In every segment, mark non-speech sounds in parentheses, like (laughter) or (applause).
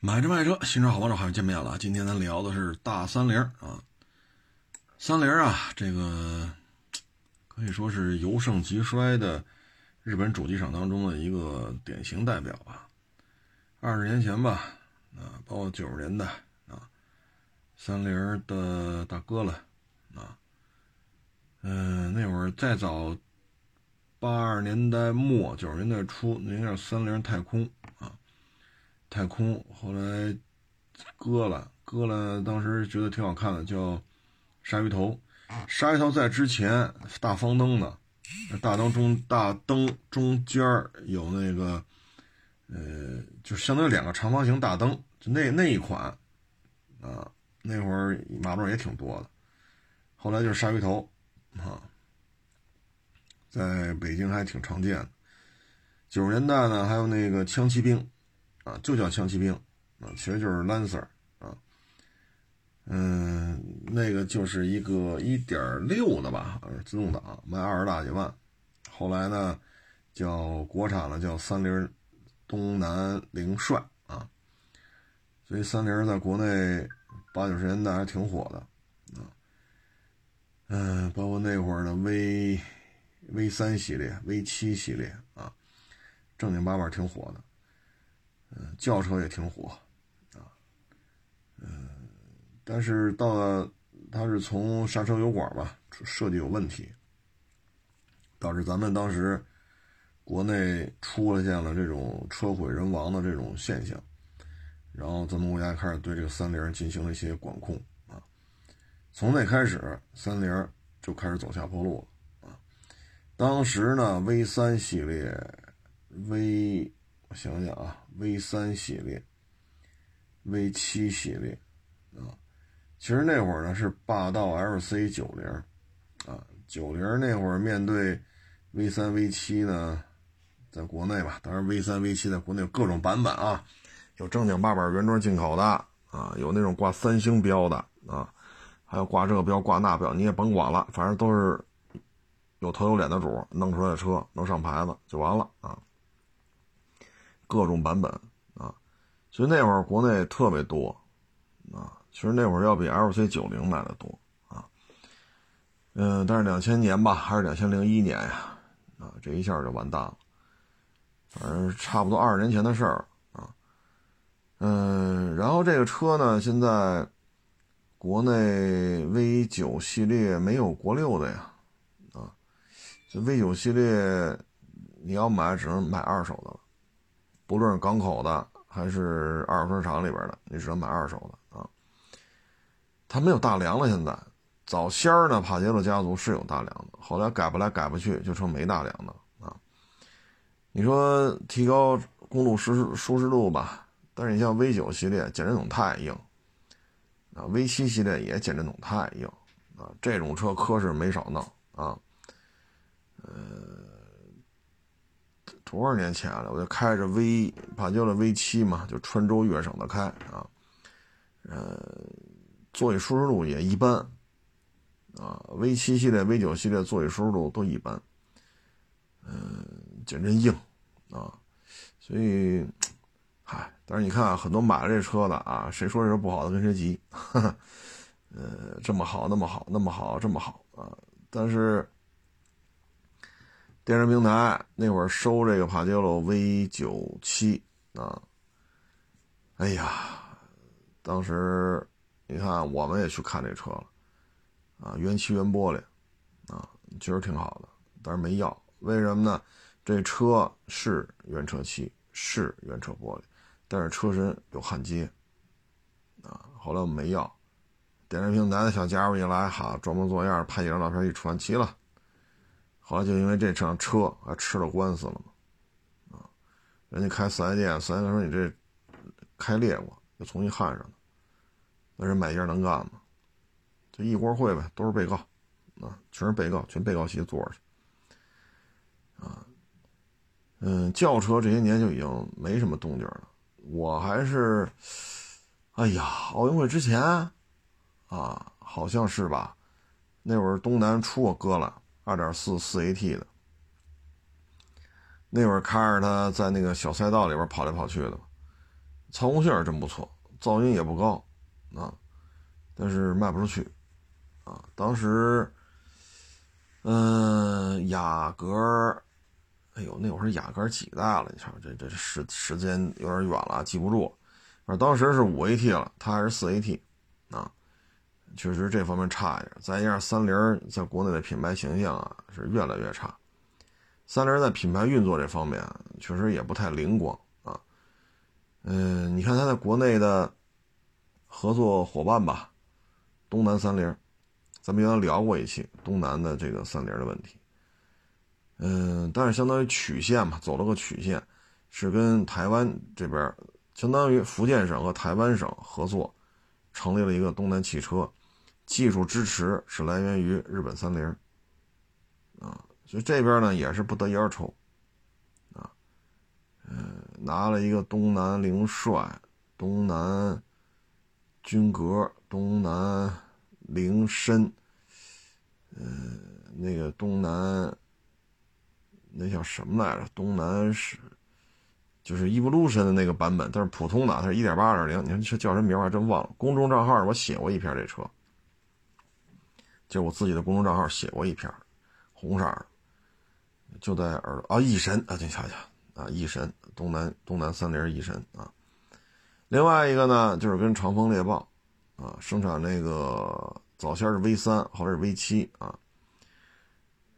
买车卖车，新车好帮手，好久见面了。今天咱聊的是大三菱啊，三菱啊，这个可以说是由盛及衰的日本主机厂当中的一个典型代表吧。二十年前吧，啊，包括九十年代啊，三菱的大哥了啊，嗯，那会儿再早，八十年代末九十年代初，那叫三菱太空啊。太空后来割了，割了，当时觉得挺好看的，叫鲨鱼头。鲨鱼头在之前大方灯的，大灯中大灯中间有那个，呃，就相当于两个长方形大灯，就那那一款啊，那会儿马路上也挺多的。后来就是鲨鱼头啊，在北京还挺常见的。九十年代呢，还有那个枪骑兵。啊，就叫枪骑兵，啊，其实就是 Lancer，啊，嗯，那个就是一个一点六的吧，自动挡，卖二十大几万，后来呢，叫国产了，叫三菱东南凌帅，啊，所以三菱在国内八九十年代还挺火的，啊，嗯，包括那会儿的 V V 三系列、V 七系列，啊，正经八百挺火的。嗯，轿车也挺火，啊，嗯，但是到了它是从刹车油管吧设计有问题，导致咱们当时国内出现了这种车毁人亡的这种现象，然后咱们国家开始对这个三菱进行了一些管控啊，从那开始三菱就开始走下坡路了啊，当时呢 V 三系列 V。我想想啊，V 三系列、V 七系列啊，其实那会儿呢是霸道 LC 九零啊，九零那会儿面对 V 三、V 七呢，在国内吧，当然 V 三、V 七在国内有各种版本啊，有正经八百原装进口的啊，有那种挂三星标的啊，还有挂这标挂那标，你也甭管了，反正都是有头有脸的主弄出来的车，能上牌子就完了啊。各种版本啊，所以那会儿国内特别多啊，其实那会儿要比 L C 九零买的多啊，嗯，但是两千年吧，还是两千零一年呀，啊，这一下就完蛋了，反正差不多二十年前的事儿啊，嗯，然后这个车呢，现在国内 V 九系列没有国六的呀，啊，这 V 九系列你要买只能买二手的了。不论是港口的还是二手车厂里边的，你只能买二手的啊。它没有大梁了，现在早先呢，帕杰罗家族是有大梁的，后来改不来改不去，就成没大梁的啊。你说提高公路舒适舒适度吧，但是你像 V 九系列减震筒太硬啊，V 七系列也减震筒太硬啊，这种车科是没少弄啊，呃。多少年前了，我就开着 V 帕杰罗 V 七嘛，就川州越省的开啊，呃，座椅舒适度也一般啊，V 七系列、V 九系列座椅舒适度都一般，嗯，减震硬啊，所以，嗨，但是你看很多买了这车的啊，谁说这车不好的跟谁急，呃，这么好那么好那么好这么好啊，但是。电商平台那会儿收这个帕杰罗 V 九七啊，哎呀，当时你看我们也去看这车了啊，原漆原玻璃啊，确实挺好的，但是没要，为什么呢？这车是原车漆，是原车玻璃，但是车身有焊接啊。后来我们没要，电商平台的小家伙一来，哈，装模作样拍几张照片一传齐了。后来就因为这辆车还吃了官司了嘛，啊，人家开四 S 店，四 S 店说你这开裂过，又重新焊上了，那人买家能干吗？就一锅烩呗，都是被告，啊，全是被告，全被告席坐着去，啊，嗯，轿车这些年就已经没什么动静了，我还是，哎呀，奥运会之前，啊，好像是吧，那会儿东南出过哥了。二点四四 AT 的，那会儿开着它在那个小赛道里边跑来跑去的，操控性是真不错，噪音也不高啊，但是卖不出去啊。当时，嗯，雅阁，哎呦，那会儿雅阁几代了？你瞧，这这时时间有点远了，记不住。反正当时是五 AT 了，它还是四 AT 啊，确实这方面差一点。再加上三菱在国内的品牌形象啊是越来越差，三菱在品牌运作这方面确实也不太灵光啊。嗯，你看他在国内的合作伙伴吧，东南三菱，咱们原来聊过一期东南的这个三菱的问题。嗯，但是相当于曲线嘛，走了个曲线，是跟台湾这边，相当于福建省和台湾省合作，成立了一个东南汽车，技术支持是来源于日本三菱，啊，所以这边呢也是不得已而抽。嗯，拿了一个东南凌帅、东南君阁、东南凌深，嗯，那个东南那叫什么来着？东南是就是 Evolution 的那个版本，但是普通的，它是一点八、二点零。你看这叫什么名我还真忘了。公众账号我写过一篇这车，就我自己的公众账号写过一篇，红色的，就在耳朵啊，翼神啊，你瞧瞧。啊，翼神东南东南三菱翼神啊，另外一个呢就是跟长风猎豹啊生产那个早先是 V 三，后来是 V 七啊，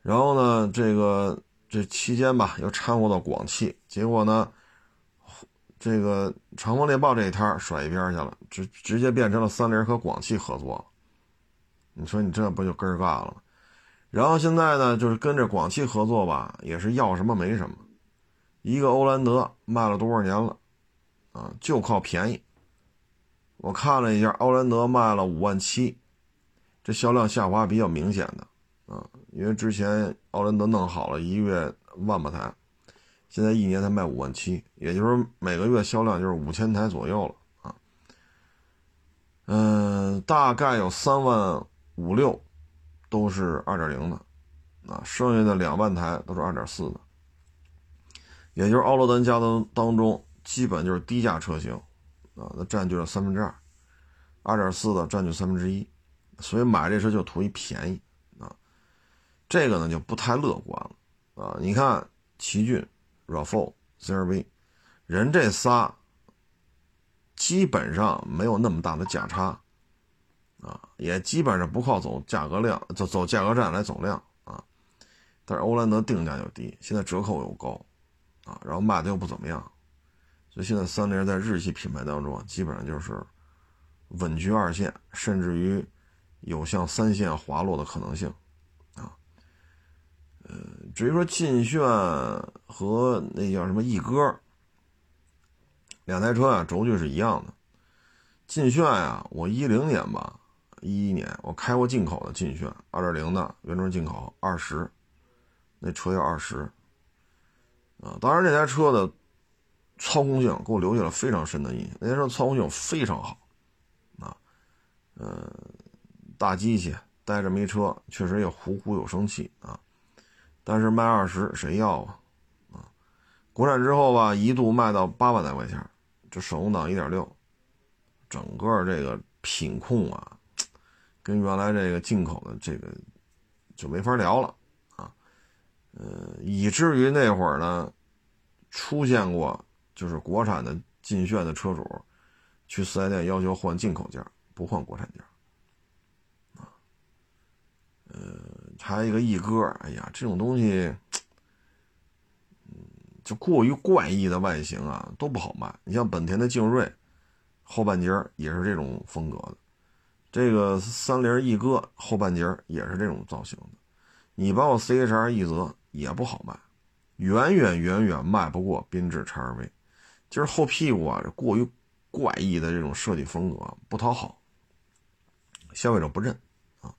然后呢这个这期间吧又掺和到广汽，结果呢这个长风猎豹这一摊甩一边去了，直直接变成了三菱和广汽合作，你说你这不就根儿尬了？然后现在呢就是跟着广汽合作吧，也是要什么没什么。一个欧蓝德卖了多少年了，啊，就靠便宜。我看了一下，欧蓝德卖了五万七，这销量下滑比较明显的，啊，因为之前欧蓝德弄好了一个月万把台，现在一年才卖五万七，也就是每个月销量就是五千台左右了，啊，嗯，大概有三万五六都是二点零的，啊，剩下的两万台都是二点四的。也就是奥罗丹家的当中，基本就是低价车型，啊，那占据了三分之二，二点四的占据三分之一，所以买这车就图一便宜，啊，这个呢就不太乐观了，啊，你看奇骏、RAV4、CR-V，人这仨基本上没有那么大的价差，啊，也基本上不靠走价格量，走走价格战来走量，啊，但是欧蓝德定价就低，现在折扣又高。啊，然后卖的又不怎么样，所以现在三菱在日系品牌当中啊，基本上就是稳居二线，甚至于有向三线滑落的可能性啊。呃，至于说劲炫和那叫什么翼哥两台车啊，轴距是一样的。劲炫呀，我一零年吧，一一年我开过进口的劲炫二点零的原装进口二十，那车要二十。啊，当然这台车的操控性给我留下了非常深的印象。那台车操控性非常好，啊，呃，大机器带着没车，确实也呼呼有生气啊。但是卖二十谁要啊？啊，国产之后吧，一度卖到八万来块钱，这手动挡一点六，整个这个品控啊，跟原来这个进口的这个就没法聊了啊。呃，以至于那会儿呢，出现过就是国产的劲炫的车主去四 S 店要求换进口件，不换国产件啊。呃，还有一个翼哥，哎呀，这种东西，嗯，就过于怪异的外形啊，都不好卖。你像本田的劲锐，后半截也是这种风格的，这个三菱翼哥后半截也是这种造型的。你包括 CHR 一泽。也不好卖，远远远远卖不过缤智 XRV，就是后屁股啊，过于怪异的这种设计风格不讨好，消费者不认啊，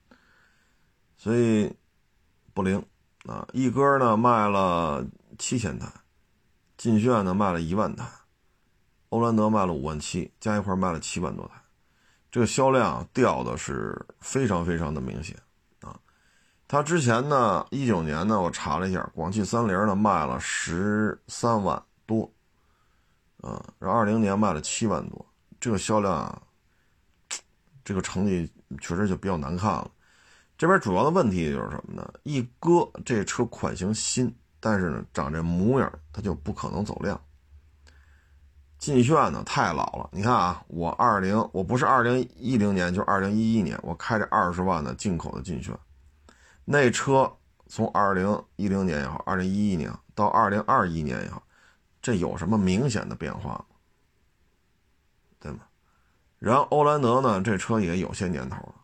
所以不灵啊。一哥呢卖了七千台，劲炫呢卖了一万台，欧蓝德卖了五万七，加一块卖了七万多台，这个销量掉的是非常非常的明显。他之前呢，一九年呢，我查了一下，广汽三菱呢卖了十三万多，啊，然后二零年卖了七万多，这个销量啊，这个成绩确实就比较难看了。这边主要的问题就是什么呢？一搁这车款型新，但是呢长这模样，它就不可能走量。劲炫呢太老了，你看啊，我二零我不是二零一零年，就是二零一一年，我开着二十万的进口的劲炫，那车从二零一零年也好，二零一一年到二零二一年也好，这有什么明显的变化吗？对吗？然后欧蓝德呢，这车也有些年头了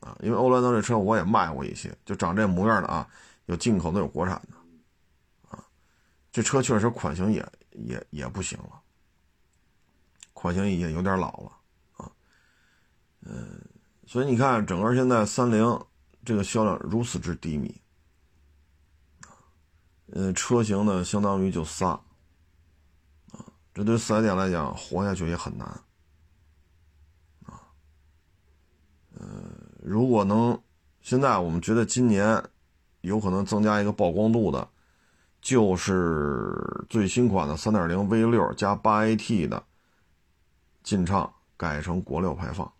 啊，因为欧蓝德这车我也卖过一些，就长这模样的啊，有进口的，有国产的，啊，这车确实款型也也也不行了。款型也有点老了啊，嗯，所以你看，整个现在三菱这个销量如此之低迷，嗯，车型呢相当于就仨，啊，这对四 S 店来讲活下去也很难，啊，呃，如果能，现在我们觉得今年有可能增加一个曝光度的，就是最新款的三点零 V 六加八 AT 的。进畅改成国六排放，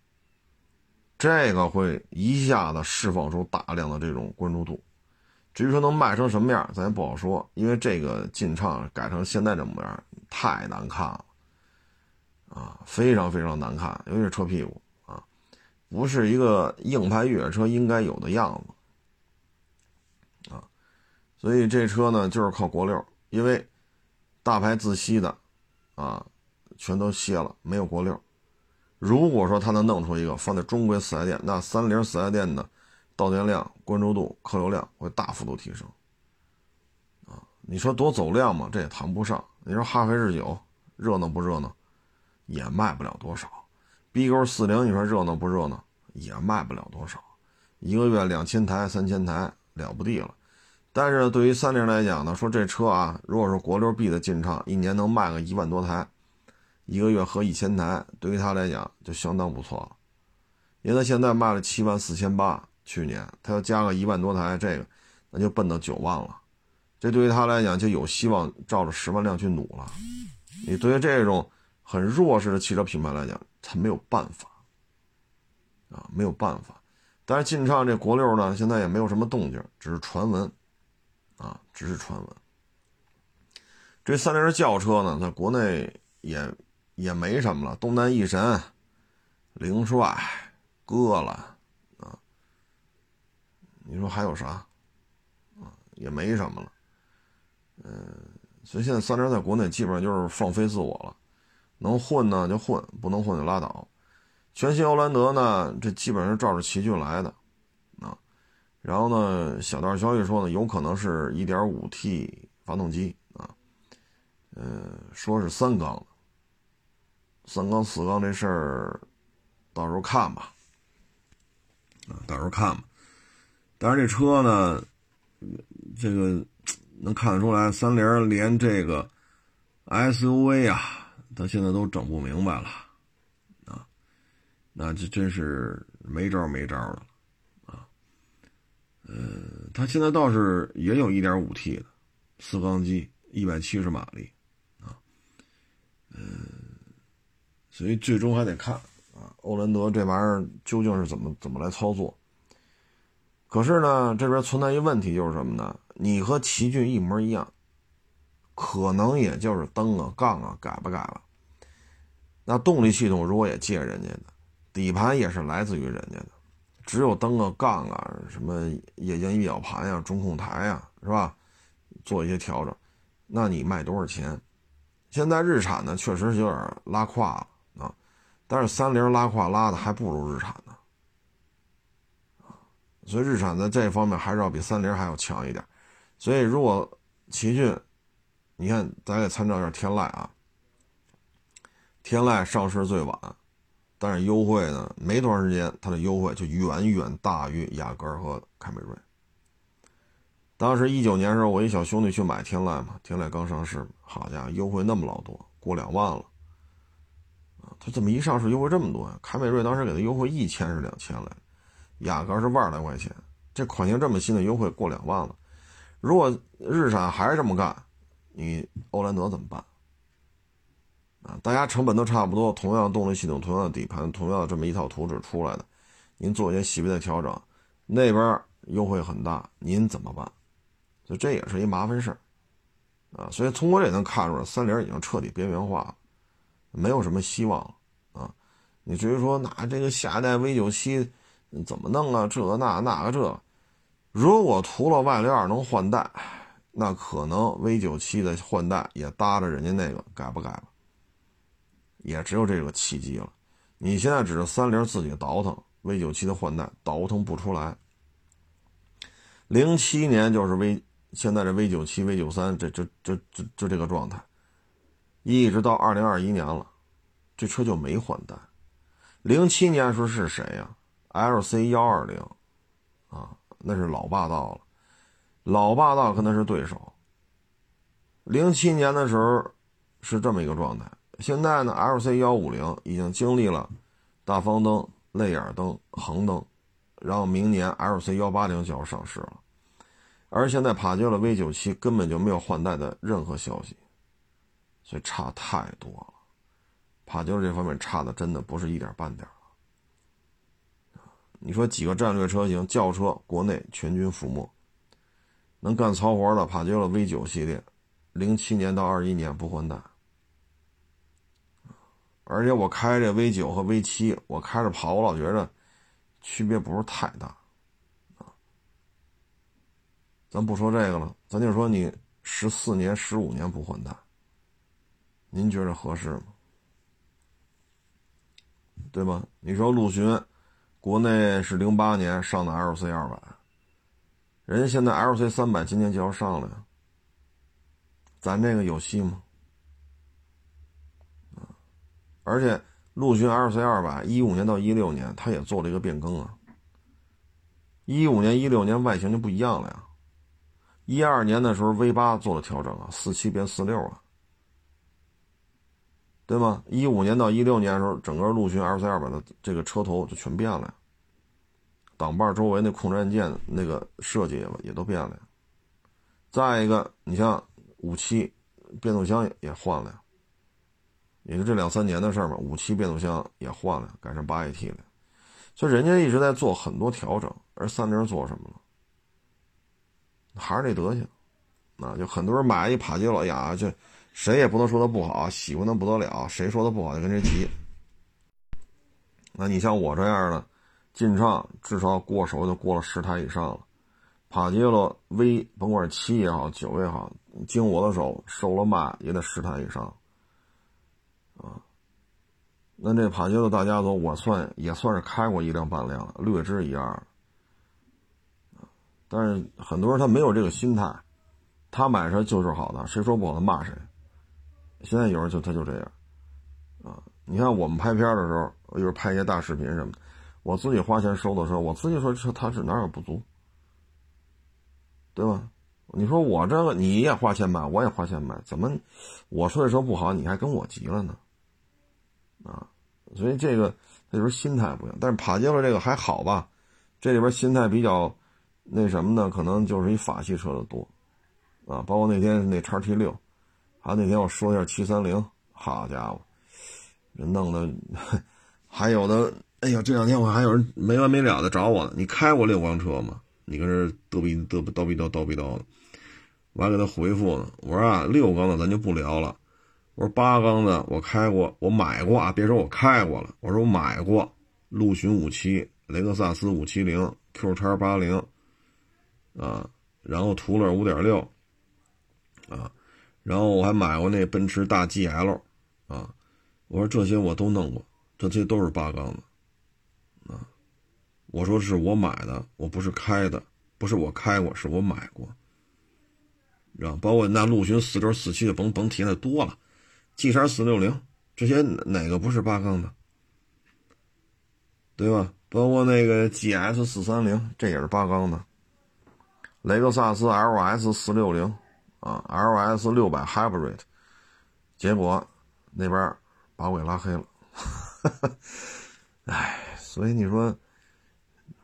这个会一下子释放出大量的这种关注度。至于说能卖成什么样，咱也不好说，因为这个进畅改成现在这模样太难看了，啊，非常非常难看，尤其是车屁股啊，不是一个硬派越野车应该有的样子，啊，所以这车呢就是靠国六，因为大牌自吸的，啊。全都卸了，没有国六。如果说他能弄出一个放在中规四 S 店，那三菱四 S 店的到店量、关注度、客流量会大幅度提升。啊，你说多走量嘛？这也谈不上。你说哈弗 H 九热闹不热闹？也卖不了多少。B 勾四零，你说热闹不热闹？也卖不了多少。一个月两千台、三千台了不地了。但是对于三菱来讲呢，说这车啊，如果是国六 B 的进畅，一年能卖个一万多台。一个月合一千台，对于他来讲就相当不错了，因为他现在卖了七万四千八，去年他要加个一万多台，这个那就奔到九万了，这对于他来讲就有希望照着十万辆去努了。你对于这种很弱势的汽车品牌来讲，他没有办法啊，没有办法。但是劲畅这国六呢，现在也没有什么动静，只是传闻啊，只是传闻。这三菱轿车呢，在国内也。也没什么了，东南一神、凌帅、割了啊，你说还有啥啊？也没什么了，嗯，所以现在三菱在国内基本上就是放飞自我了，能混呢就混，不能混就拉倒。全新欧蓝德呢，这基本上是照着奇骏来的啊，然后呢，小道消息说呢，有可能是一点五 T 发动机啊，呃，说是三缸的。三缸四缸这事儿，到时候看吧，啊，到时候看吧。但是这车呢，这个能看得出来，三菱连这个 SUV 啊，它现在都整不明白了，啊，那这真是没招没招了，啊，呃，它现在倒是也有一点五 T 的四缸机，一百七十马力，啊，嗯。所以最终还得看啊，欧蓝德这玩意儿究竟是怎么怎么来操作？可是呢，这边存在一问题，就是什么呢？你和奇骏一模一样，可能也就是灯啊、杠啊改不改了。那动力系统如果也借人家的，底盘也是来自于人家的，只有灯啊、杠啊、什么液晶仪表盘呀、中控台呀，是吧？做一些调整，那你卖多少钱？现在日产呢，确实是有点拉胯了。但是三菱拉胯拉的还不如日产呢，所以日产在这方面还是要比三菱还要强一点。所以如果奇骏，你看咱也参照一下天籁啊，天籁上市最晚，但是优惠呢没多长时间，它的优惠就远远大于雅阁和凯美瑞。当时一九年时候，我一小兄弟去买天籁嘛，天籁刚上市，好家伙，优惠那么老多，过两万了。他怎么一上市优惠这么多呀？凯美瑞当时给他优惠一千是两千来，雅阁是万来块钱，这款型这么新的优惠过两万了。如果日产还是这么干，你欧蓝德怎么办？啊，大家成本都差不多，同样动力系统，同样的底盘，同样的这么一套图纸出来的，您做一些细微的调整，那边优惠很大，您怎么办？所以这也是一麻烦事儿，啊，所以从我这也能看出来，三菱已经彻底边缘化了，没有什么希望啊。你至于说那这个下一代 V 九七怎么弄啊？这那那个这，如果途乐 Y 六二能换代，那可能 V 九七的换代也搭着人家那个改不改了？也只有这个契机了。你现在只是三菱自己倒腾 V 九七的换代，倒腾不出来。零七年就是 V，现在这 V 九七、V 九三，这这这这就这个状态，一直到二零二一年了，这车就没换代。零七年时候是谁呀？LC 幺二零，啊，那是老霸道了，老霸道可能是对手。零七年的时候是这么一个状态。现在呢，LC 幺五零已经经历了大方灯、泪眼灯、横灯，然后明年 LC 幺八零就要上市了，而现在帕杰罗 V 九七根本就没有换代的任何消息，所以差太多了。帕杰罗这方面差的真的不是一点半点你说几个战略车型轿车国内全军覆没，能干糙活的帕杰罗 V 九系列，零七年到二一年不换代。而且我开这 V 九和 V 七，我开着跑，我老觉着区别不是太大，咱不说这个了，咱就说你十四年、十五年不换代，您觉着合适吗？对吧？你说陆巡，国内是零八年上的 LC 二百，人家现在 LC 三百今年就要上了呀，咱这个有戏吗？而且陆巡 LC 二百一五年到一六年，它也做了一个变更啊。一五年、一六年外形就不一样了呀。一二年的时候 V 八做了调整啊，四七变四六啊，对吗？一五年到一六年的时候，整个陆巡 LC 二百的这个车头就全变了呀。挡把周围那控制按键那个设计也也都变了。再一个，你像五七变速箱也换了。也就这两三年的事儿嘛，五七变速箱也换了，改成八 AT 了，所以人家一直在做很多调整，而三菱做什么了？还是那德行，啊，就很多人买一帕杰罗呀，就谁也不能说它不好，喜欢的不得了，谁说它不好就跟谁急。那你像我这样的，进畅至少过手就过了十台以上了，帕杰罗 V 甭管是七也好，九也好，经我的手收了卖也得十台以上。啊，那这帕杰罗大家族，我算也算是开过一辆半辆，略知一二。但是很多人他没有这个心态，他买车就是好的，谁说不好的骂谁。现在有人就他就这样，啊，你看我们拍片的时候，一会儿拍一些大视频什么的，我自己花钱收的车，我自己说这他是哪有不足，对吧？你说我这个你也花钱买，我也花钱买，怎么我说这车不好，你还跟我急了呢？啊，所以这个那时候心态不一样，但是帕杰罗这个还好吧？这里边心态比较那什么呢？可能就是一法系车的多啊，包括那天那叉 T 六，还那天我说一下七三零，好家伙，人弄的，还有的，哎呀，这两天我还有人没完没了的找我呢。你开过六缸车吗？你跟这嘚逼嘚叨逼叨叨逼叨的，我还给他回复呢。我说啊，六缸的咱就不聊了。我说八缸的我开过，我买过啊，别说我开过了，我说我买过，陆巡五七、雷克萨斯五七零、Q 叉八零，啊，然后途乐五点六，啊，然后我还买过那奔驰大 GL，啊，我说这些我都弄过，这些都是八缸的，啊，我说是我买的，我不是开的，不是我开过，是我买过，啊，包括那陆巡四轴四驱的，甭甭提那多了。G 三四六零，这些哪个不是八缸的？对吧？包括那个 GS 四三零，这也是八缸的。雷克萨斯 LS 四六零啊，LS 六百 Hybrid，结果那边把我给拉黑了。哈哈哎，所以你说，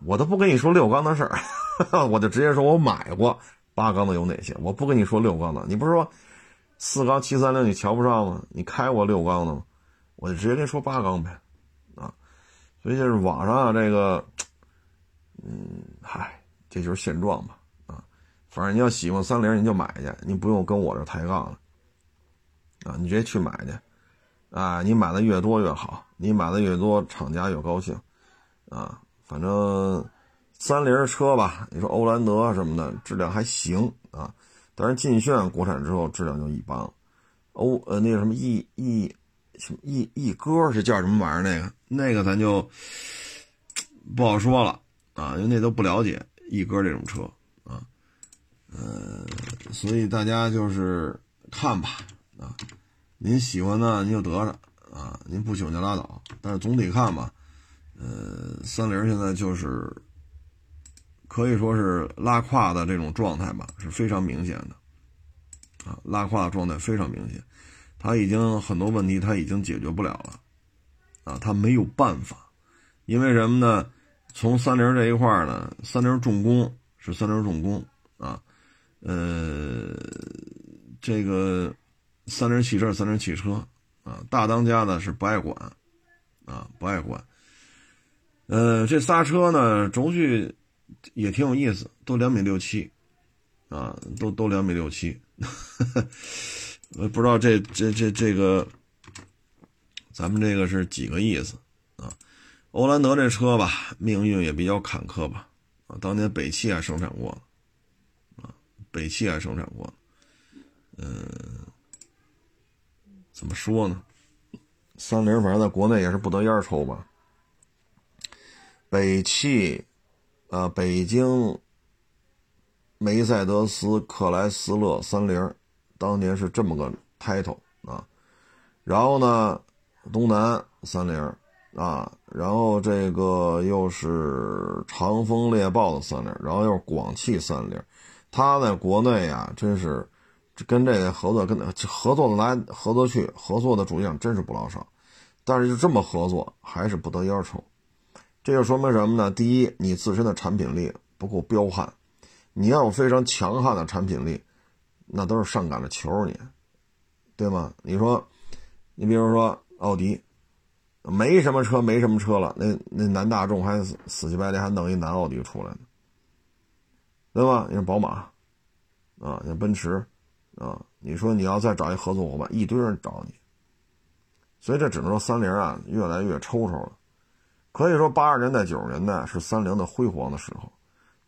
我都不跟你说六缸的事儿，(laughs) 我就直接说我买过八缸的有哪些，我不跟你说六缸的。你不是说？四缸七三零你瞧不上吗？你开过六缸的吗？我就直接跟你说八缸呗，啊，所以就是网上啊这个，嗯，嗨，这就是现状吧，反正你要喜欢三菱你就买去，你不用跟我这抬杠了，啊，你直接去买去，啊，你买的越多越好，你买的越多厂家越高兴，啊，反正三菱车吧，你说欧蓝德什么的质量还行啊。但是劲炫国产之后质量就一般了，欧呃那个什么一一什么一一哥是叫什么玩意儿那个？那个咱就 (tsk) 不好说了啊，因为那都不了解一哥这种车，呃，所以大家就是看吧啊，您喜欢呢您就得着啊，您不喜欢就拉倒。但是总体看吧，呃，三菱现在就是。可以说是拉胯的这种状态吧，是非常明显的，啊，拉胯的状态非常明显，他已经很多问题他已经解决不了了，啊，他没有办法，因为什么呢？从三菱这一块呢，三菱重工是三菱重工啊，呃，这个三菱汽车三菱汽车啊，大当家呢是不爱管，啊，不爱管，呃，这仨车呢轴距。也挺有意思，都两米六七，啊，都都两米六七，我 (laughs) 不知道这这这这个，咱们这个是几个意思啊？欧蓝德这车吧，命运也比较坎坷吧，啊，当年北汽还生产过，啊，北汽还生产过，嗯，怎么说呢？三菱反正在国内也是不得烟抽吧，北汽。啊，北京梅赛德斯、克莱斯勒、三菱，当年是这么个 title 啊。然后呢，东南三菱啊，然后这个又是长风猎豹的三菱，然后又是广汽三菱。他在国内啊，真是跟这个合作，跟合作来，合作去，合作的主将真是不老少。但是就这么合作，还是不得烟抽。这就说明什么呢？第一，你自身的产品力不够彪悍，你要有非常强悍的产品力，那都是上赶着求你，对吗？你说，你比如说奥迪，没什么车，没什么车了，那那男大众还死死乞白赖还弄一男奥迪出来呢，对吧？你说宝马，啊，像奔驰，啊，你说你要再找一合作伙伴，一堆人找你，所以这只能说三菱啊，越来越抽抽了。可以说，八十年代、九十年代是三菱的辉煌的时候。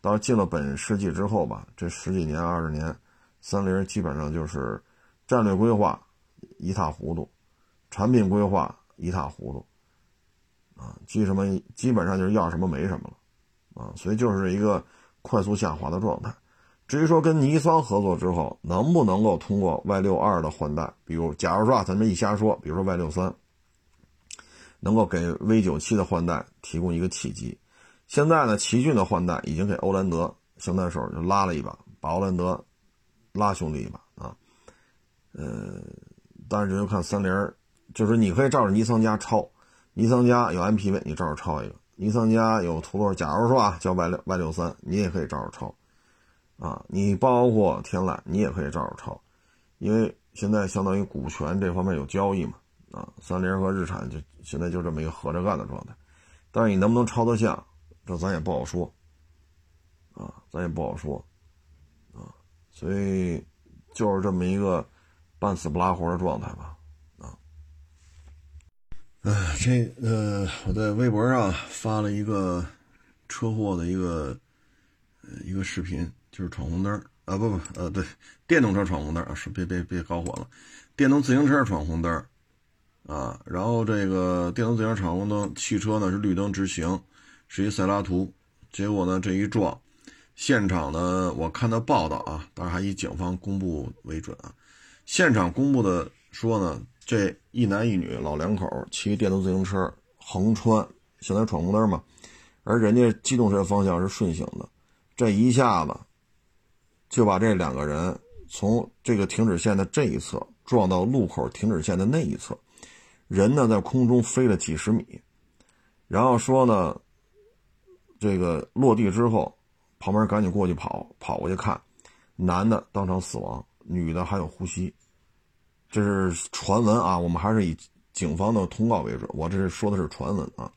到进了本世纪之后吧，这十几年、二十年，三菱基本上就是战略规划一塌糊涂，产品规划一塌糊涂，啊，基什么基本上就是要什么没什么了，啊，所以就是一个快速下滑的状态。至于说跟尼桑合作之后能不能够通过 Y 六二的换代，比如假如说啊，咱们一瞎说，比如说 Y 六三。能够给 V 九七的换代提供一个契机。现在呢，奇骏的换代已经给欧蓝德现在手就拉了一把，把欧蓝德拉兄弟一把啊。呃，但是就看三菱，就是你可以照着尼桑家抄，尼桑家有 MPV，你照着抄一个；尼桑家有途乐，假如说啊叫 Y 六 Y 六三，你也可以照着抄啊。你包括天籁，你也可以照着抄，因为现在相当于股权这方面有交易嘛。啊，三菱和日产就现在就这么一个合着干的状态，但是你能不能抄得像，这咱也不好说，啊，咱也不好说，啊，所以就是这么一个半死不拉活的状态吧，哎，这呃，我在微博上发了一个车祸的一个呃一个视频，就是闯红灯啊，不不，呃，对，电动车闯红灯啊，是别别别搞混了，电动自行车闯红灯。啊，然后这个电动自行车闯红灯，汽车呢是绿灯直行，是一赛拉图，结果呢这一撞，现场呢我看到报道啊，当然还以警方公布为准啊，现场公布的说呢，这一男一女老两口骑电动自行车横穿，现在闯红灯嘛，而人家机动车方向是顺行的，这一下子就把这两个人从这个停止线的这一侧撞到路口停止线的那一侧。人呢在空中飞了几十米，然后说呢，这个落地之后，旁边赶紧过去跑，跑过去看，男的当场死亡，女的还有呼吸，这是传闻啊，我们还是以警方的通告为准。我这是说的是传闻啊。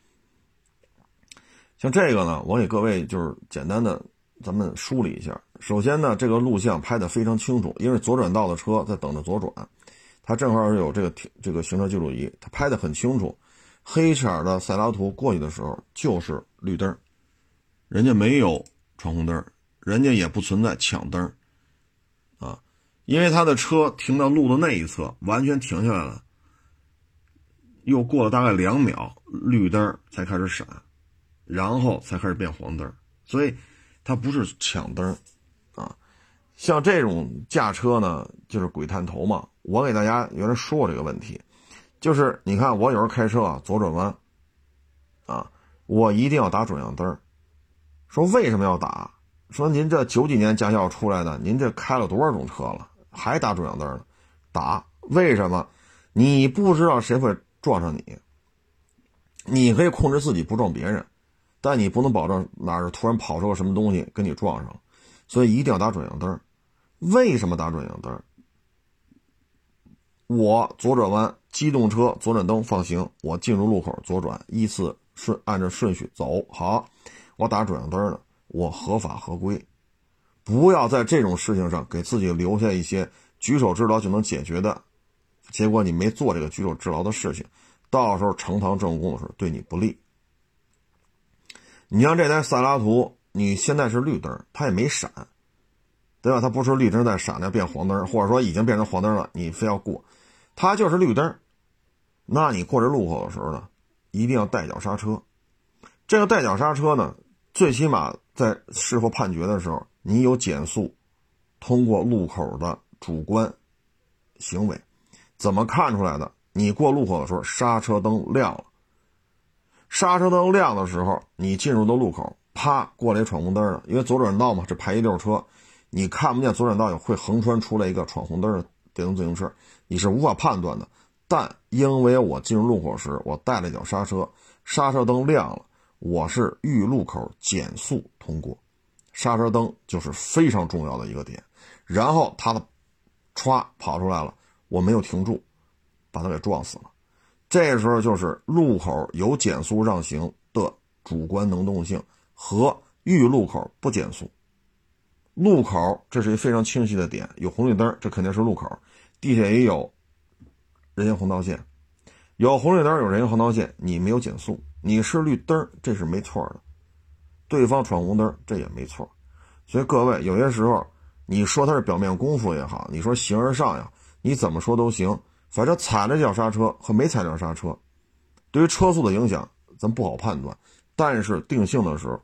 像这个呢，我给各位就是简单的咱们梳理一下。首先呢，这个录像拍的非常清楚，因为左转道的车在等着左转，它正好有这个这个行车记录仪，它拍的很清楚。黑色的塞拉图过去的时候就是绿灯，人家没有闯红灯，人家也不存在抢灯，因为他的车停到路的那一侧，完全停下来了，又过了大概两秒，绿灯才开始闪。然后才开始变黄灯，所以它不是抢灯，啊，像这种驾车呢，就是鬼探头嘛。我给大家原来说过这个问题，就是你看我有时候开车啊，左转弯，啊，我一定要打转向灯。说为什么要打？说您这九几年驾校出来的，您这开了多少种车了，还打转向灯呢？打，为什么？你不知道谁会撞上你，你可以控制自己不撞别人。但你不能保证哪儿突然跑出个什么东西跟你撞上，所以一定要打转向灯。为什么打转向灯？我左转弯，机动车左转灯放行，我进入路口左转，依次顺按照顺序走。好，我打转向灯了，我合法合规。不要在这种事情上给自己留下一些举手之劳就能解决的，结果你没做这个举手之劳的事情，到时候呈堂证供的时候对你不利。你像这台塞拉图，你现在是绿灯，它也没闪，对吧？它不是绿灯在闪，那变黄灯，或者说已经变成黄灯了，你非要过，它就是绿灯。那你过这路口的时候呢，一定要带脚刹车。这个带脚刹车呢，最起码在事后判决的时候，你有减速通过路口的主观行为，怎么看出来的？你过路口的时候，刹车灯亮了。刹车灯亮的时候，你进入的路口，啪过来闯红灯了。因为左转道嘛，这排一溜车，你看不见左转道会横穿出来一个闯红灯的电动自行车，你是无法判断的。但因为我进入路口时，我带了一脚刹车，刹车灯亮了，我是遇路口减速通过，刹车灯就是非常重要的一个点。然后他的歘跑出来了，我没有停住，把他给撞死了。这时候就是路口有减速让行的主观能动性和遇路口不减速。路口这是一非常清晰的点，有红绿灯，这肯定是路口。地下也有人行横道线，有红绿灯，有人行横道线，你没有减速，你是绿灯，这是没错的。对方闯红灯，这也没错。所以各位，有些时候你说他是表面功夫也好，你说形而上呀，你怎么说都行。反正踩了脚刹车和没踩脚刹车，对于车速的影响咱不好判断。但是定性的时候，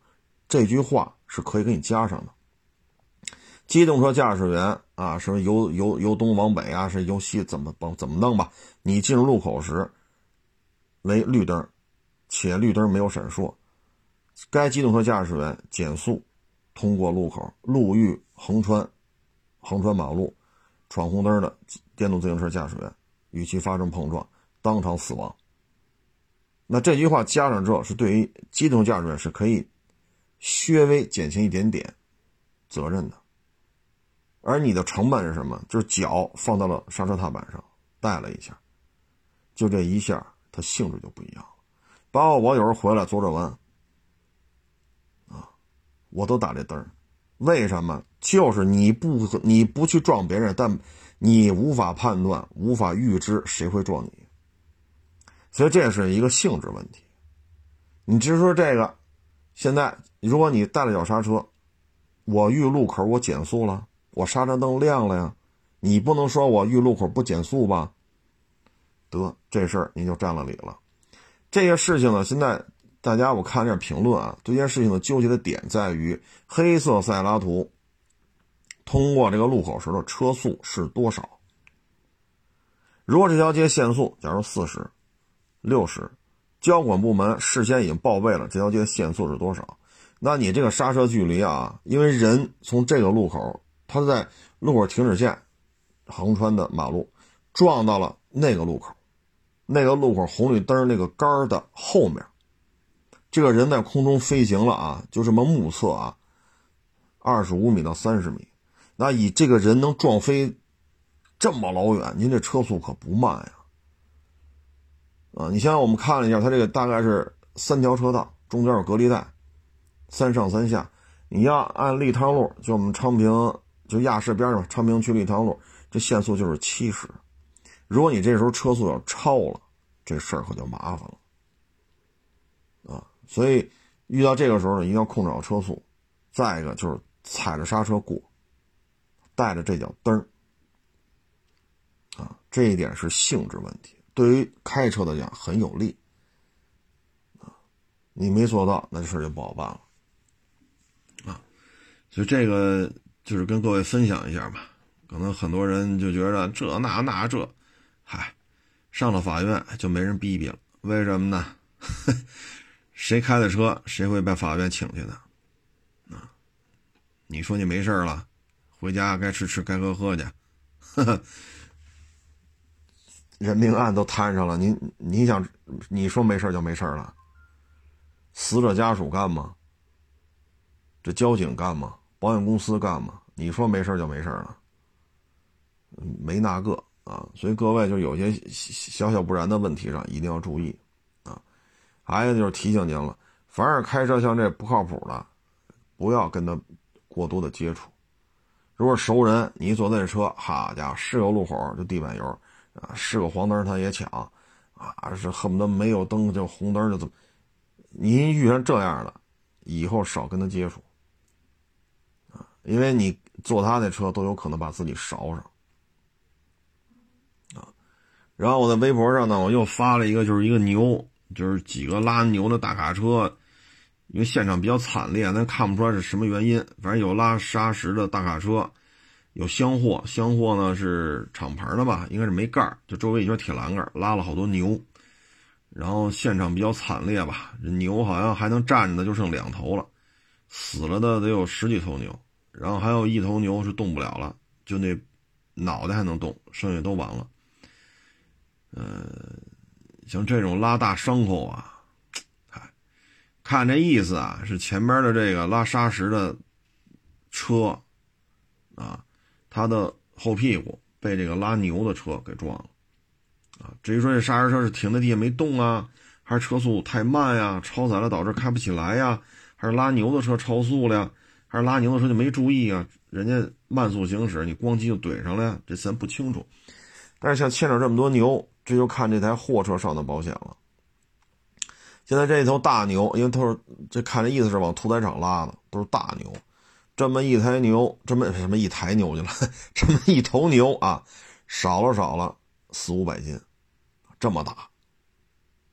这句话是可以给你加上的。机动车驾驶员啊，是由由由东往北啊，是由西怎么怎么弄吧？你进入路口时为绿灯，且绿灯没有闪烁，该机动车驾驶员减速通过路口，路遇横穿横穿马路闯红灯的电动自行车驾驶员。与其发生碰撞，当场死亡。那这句话加上之后，是对于机动驾驶员是可以略微减轻一点点责任的。而你的成本是什么？就是脚放到了刹车踏板上，带了一下，就这一下，它性质就不一样了。包括我有时候回来左转弯，我都打这灯为什么？就是你不你不去撞别人，但。你无法判断，无法预知谁会撞你，所以这是一个性质问题。你只说这个，现在如果你带了脚刹车，我遇路口我减速了，我刹车灯亮了呀，你不能说我遇路口不减速吧？得，这事儿你就占了理了。这些事情呢，现在大家我看这评论啊，这件事情的纠结的点在于黑色塞拉图。通过这个路口时的车速是多少？如果这条街限速，假如四十、六十，交管部门事先已经报备了这条街限速是多少，那你这个刹车距离啊，因为人从这个路口，他在路口停止线横穿的马路，撞到了那个路口，那个路口红绿灯那个杆的后面，这个人在空中飞行了啊，就这么目测啊，二十五米到三十米。那以这个人能撞飞这么老远，您这车速可不慢呀。啊，你想想，我们看了一下，它这个大概是三条车道，中间有隔离带，三上三下。你要按立汤路，就我们昌平，就亚市边上，昌平区立汤路，这限速就是七十。如果你这时候车速要超了，这事儿可就麻烦了。啊，所以遇到这个时候呢，一定要控制好车速。再一个就是踩着刹车过，带着这脚蹬儿。啊，这一点是性质问题。对于开车的讲很有利，啊，你没做到，那这事就不好办了，啊，所以这个就是跟各位分享一下吧。可能很多人就觉得这那那这，嗨，上了法院就没人逼逼了。为什么呢？(laughs) 谁开的车，谁会被法院请去的？啊，你说你没事了，回家该吃吃，该喝喝去，呵呵。人命案都摊上了，你你想，你说没事就没事了？死者家属干吗？这交警干吗？保险公司干吗？你说没事就没事了？没那个啊，所以各位就有些小小不然的问题上一定要注意。还有就是提醒您了，凡是开车像这不靠谱的，不要跟他过多的接触。如果熟人，你坐那车，好家伙，是个路口就地板油。啊，是个黄灯他也抢，啊，是恨不得没有灯就红灯就怎么？您遇上这样的，以后少跟他接触，啊，因为你坐他那车都有可能把自己烧上，啊，然后我在微博上呢，我又发了一个，就是一个牛，就是几个拉牛的大卡车，因为现场比较惨烈，咱看不出来是什么原因，反正有拉砂石的大卡车。有箱货，箱货呢是厂牌的吧？应该是没盖儿，就周围一圈铁栏杆，拉了好多牛。然后现场比较惨烈吧，这牛好像还能站着的就剩两头了，死了的得有十几头牛。然后还有一头牛是动不了了，就那脑袋还能动，剩下都完了。呃，像这种拉大牲口啊，哎，看这意思啊，是前边的这个拉砂石的车啊。他的后屁股被这个拉牛的车给撞了，啊，至于说这刹车车是停在地下没动啊，还是车速太慢呀，超载了导致开不起来呀，还是拉牛的车超速了呀，还是拉牛的车就没注意啊，人家慢速行驶，你咣叽就怼上了呀，这咱不清楚。但是像牵扯这么多牛，这就看这台货车上的保险了。现在这头大牛，因为都是这看这意思是往屠宰场拉的，都是大牛。这么一台牛，这么什么一台牛去了？(laughs) 这么一头牛啊，少了少了四五百斤，这么大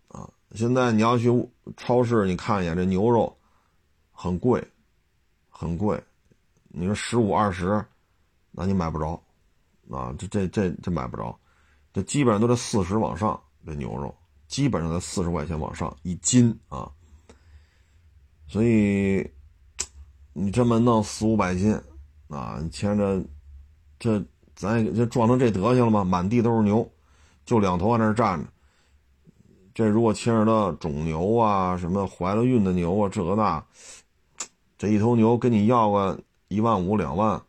啊！现在你要去超市，你看一眼这牛肉，很贵，很贵。你说十五二十，那你买不着啊！这这这这买不着，这基本上都在四十往上。这牛肉基本上在四十块钱往上一斤啊，所以。你这么弄四五百斤，啊，你牵着，这咱就撞成这德行了吗？满地都是牛，就两头在那儿站着。这如果牵扯到种牛啊，什么怀了孕的牛啊，这个那，这一头牛跟你要个一万五两万，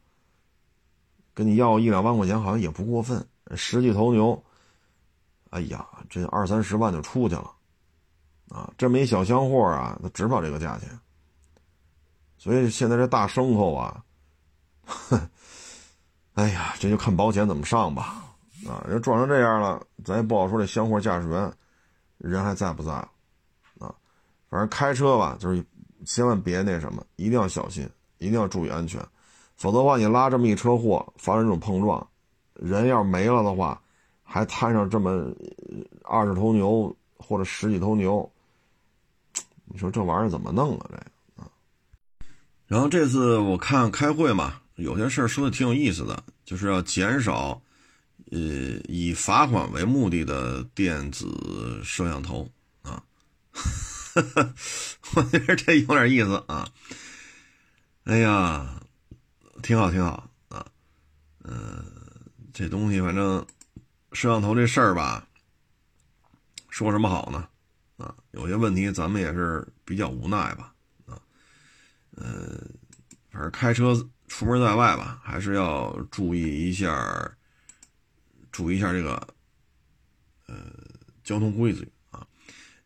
跟你要一两万块钱好像也不过分。十几头牛，哎呀，这二三十万就出去了，啊，这么一小箱货啊，它值不了这个价钱。所以现在这大牲口啊，哼，哎呀，这就看保险怎么上吧。啊，人撞成这样了，咱也不好说这箱货驾驶员人还在不在啊。反正开车吧，就是千万别那什么，一定要小心，一定要注意安全。否则的话，你拉这么一车货，发生这种碰撞，人要没了的话，还摊上这么二十头牛或者十几头牛，你说这玩意儿怎么弄啊？这啊？然后这次我看开会嘛，有些事儿说的挺有意思的，就是要减少，呃，以罚款为目的的电子摄像头啊。(laughs) 我觉得这有点意思啊。哎呀，挺好挺好啊。嗯，这东西反正摄像头这事儿吧，说什么好呢？啊，有些问题咱们也是比较无奈吧。啊呃，反正开车出门在外吧，还是要注意一下注意一下这个呃交通规矩啊。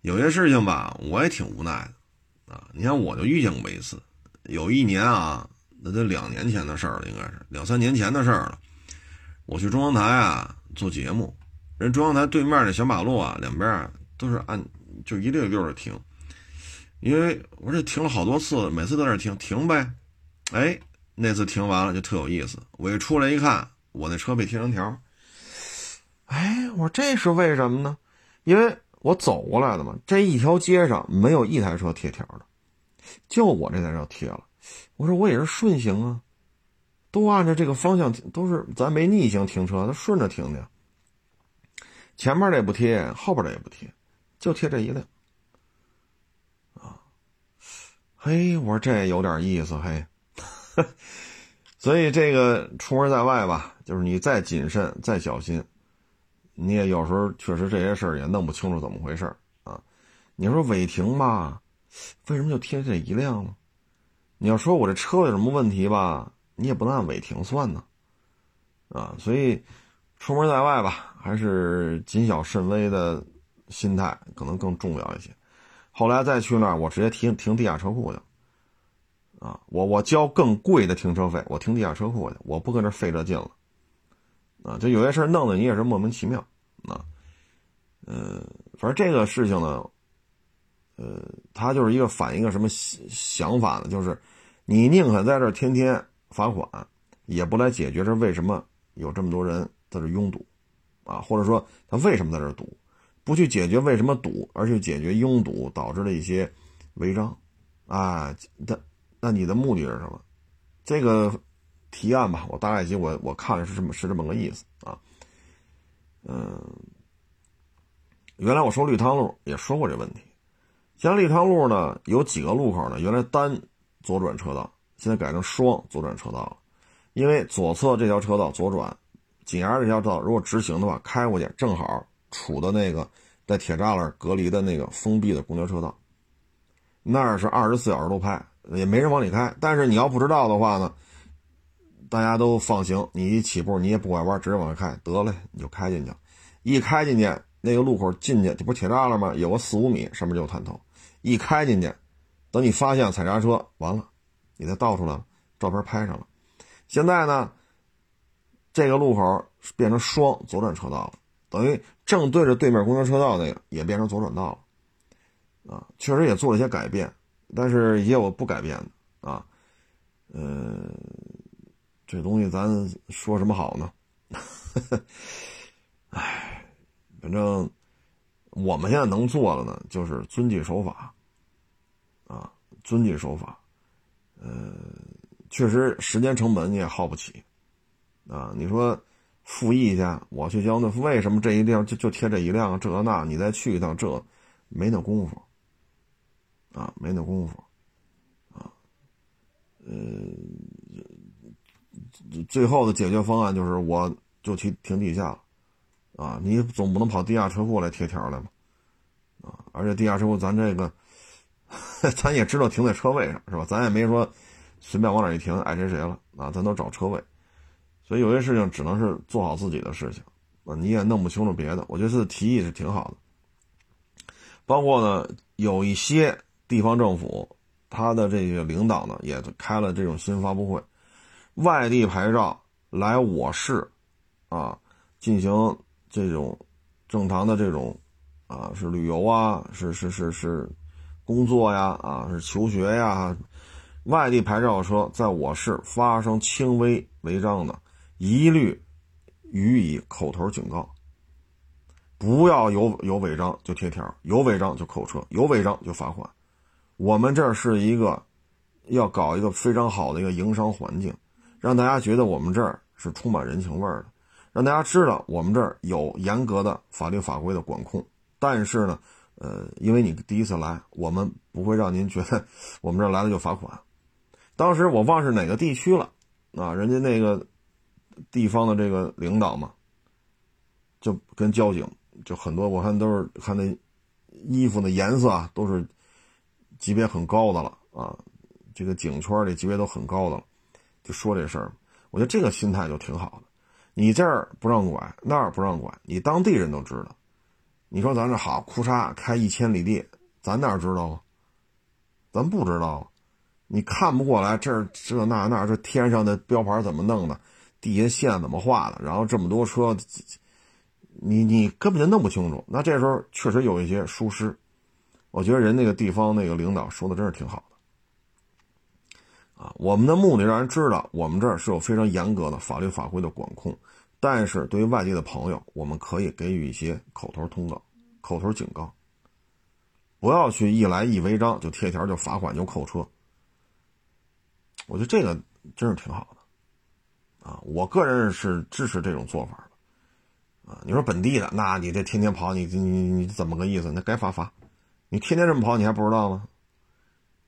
有些事情吧，我也挺无奈的啊。你看，我就遇见过一次，有一年啊，那得两年前的事儿了，应该是两三年前的事儿了。我去中央台啊做节目，人中央台对面那小马路啊，两边啊都是按就一溜溜的停。因为我这停了好多次，每次都在那停停呗，哎，那次停完了就特有意思。我一出来一看，我那车被贴成条。哎，我说这是为什么呢？因为我走过来的嘛，这一条街上没有一台车贴条的，就我这台车贴了。我说我也是顺行啊，都按照这个方向停，都是咱没逆行停车，他顺着停的。前面的也不贴，后边的也不贴，就贴这一辆。啊嘿，我说这有点意思，嘿，(laughs) 所以这个出门在外吧，就是你再谨慎、再小心，你也有时候确实这些事儿也弄不清楚怎么回事啊。你说违停吧，为什么就贴这一辆呢？你要说我这车有什么问题吧，你也不能按违停算呢，啊。所以出门在外吧，还是谨小慎微的心态可能更重要一些。后来再去那儿，我直接停停地下车库去，啊，我我交更贵的停车费，我停地下车库去，我不跟这费这劲了，啊，就有些事弄得你也是莫名其妙，啊，呃，反正这个事情呢，呃，他就是一个反映一个什么想法呢？就是你宁可在这儿天天罚款，也不来解决这为什么有这么多人在这拥堵，啊，或者说他为什么在这堵？不去解决为什么堵，而去解决拥堵导致的一些违章，啊，那那你的目的是什么？这个提案吧，我大概其我我看了是这么是这么个意思啊。嗯，原来我说绿汤路也说过这问题，像绿汤路呢，有几个路口呢，原来单左转车道，现在改成双左转车道了，因为左侧这条车道左转，紧挨着这条道如果直行的话，开过去正好。处的那个在铁栅栏隔离的那个封闭的公交车道，那儿是二十四小时都拍，也没人往里开。但是你要不知道的话呢，大家都放行，你一起步你也不拐弯，直接往外开得了，你就开进去。一开进去那个路口进去，这不铁栅栏吗？有个四五米，上面就有探头。一开进去，等你发现踩刹车，完了，你再倒出来，照片拍上了。现在呢，这个路口变成双左转车道了。等于正对着对面公交车道那个也变成左转道了，啊，确实也做了一些改变，但是也有不改变的啊，呃，这东西咱说什么好呢？(laughs) 唉，反正我们现在能做的呢，就是遵纪守法，啊，遵纪守法，呃，确实时间成本你也耗不起，啊，你说。复议去，我去交那为什么这一辆就就贴这一辆这那？你再去一趟这，没那功夫，啊，没那功夫，啊，呃，最后的解决方案就是我就去停地下了，啊，你总不能跑地下车库来贴条来吧？啊，而且地下车库咱这个，(laughs) 咱也知道停在车位上是吧？咱也没说随便往哪一停爱谁谁了啊，咱都找车位。所以有些事情只能是做好自己的事情，啊，你也弄不清楚别的。我觉得这提议是挺好的。包括呢，有一些地方政府，他的这个领导呢，也开了这种新发布会，外地牌照来我市，啊，进行这种正常的这种，啊，是旅游啊，是是是是工作呀，啊，是求学呀，外地牌照车在我市发生轻微违章的。一律予以口头警告，不要有有违章就贴条，有违章就扣车，有违章就罚款。我们这儿是一个要搞一个非常好的一个营商环境，让大家觉得我们这儿是充满人情味儿的，让大家知道我们这儿有严格的法律法规的管控。但是呢，呃，因为你第一次来，我们不会让您觉得我们这儿来了就罚款。当时我忘是哪个地区了啊，人家那个。地方的这个领导嘛，就跟交警就很多，我看都是看那衣服的颜色啊，都是级别很高的了啊。这个警圈里级别都很高的了，就说这事儿，我觉得这个心态就挺好的。你这儿不让拐，那儿不让拐，你当地人都知道。你说咱这好，库嚓开一千里地，咱哪知道啊？咱不知道啊，你看不过来，这这那那这天上的标牌怎么弄的，地下线怎么画的，然后这么多车，你你根本就弄不清楚。那这时候确实有一些疏失，我觉得人那个地方那个领导说的真是挺好的，啊，我们的目的让人知道我们这儿是有非常严格的法律法规的管控，但是对于外地的朋友，我们可以给予一些口头通告、口头警告。不要去一来一违章就贴条就罚款就扣车，我觉得这个真是挺好的，啊，我个人是支持这种做法的，啊，你说本地的，那你这天天跑，你你你怎么个意思？那该罚罚，你天天这么跑，你还不知道吗？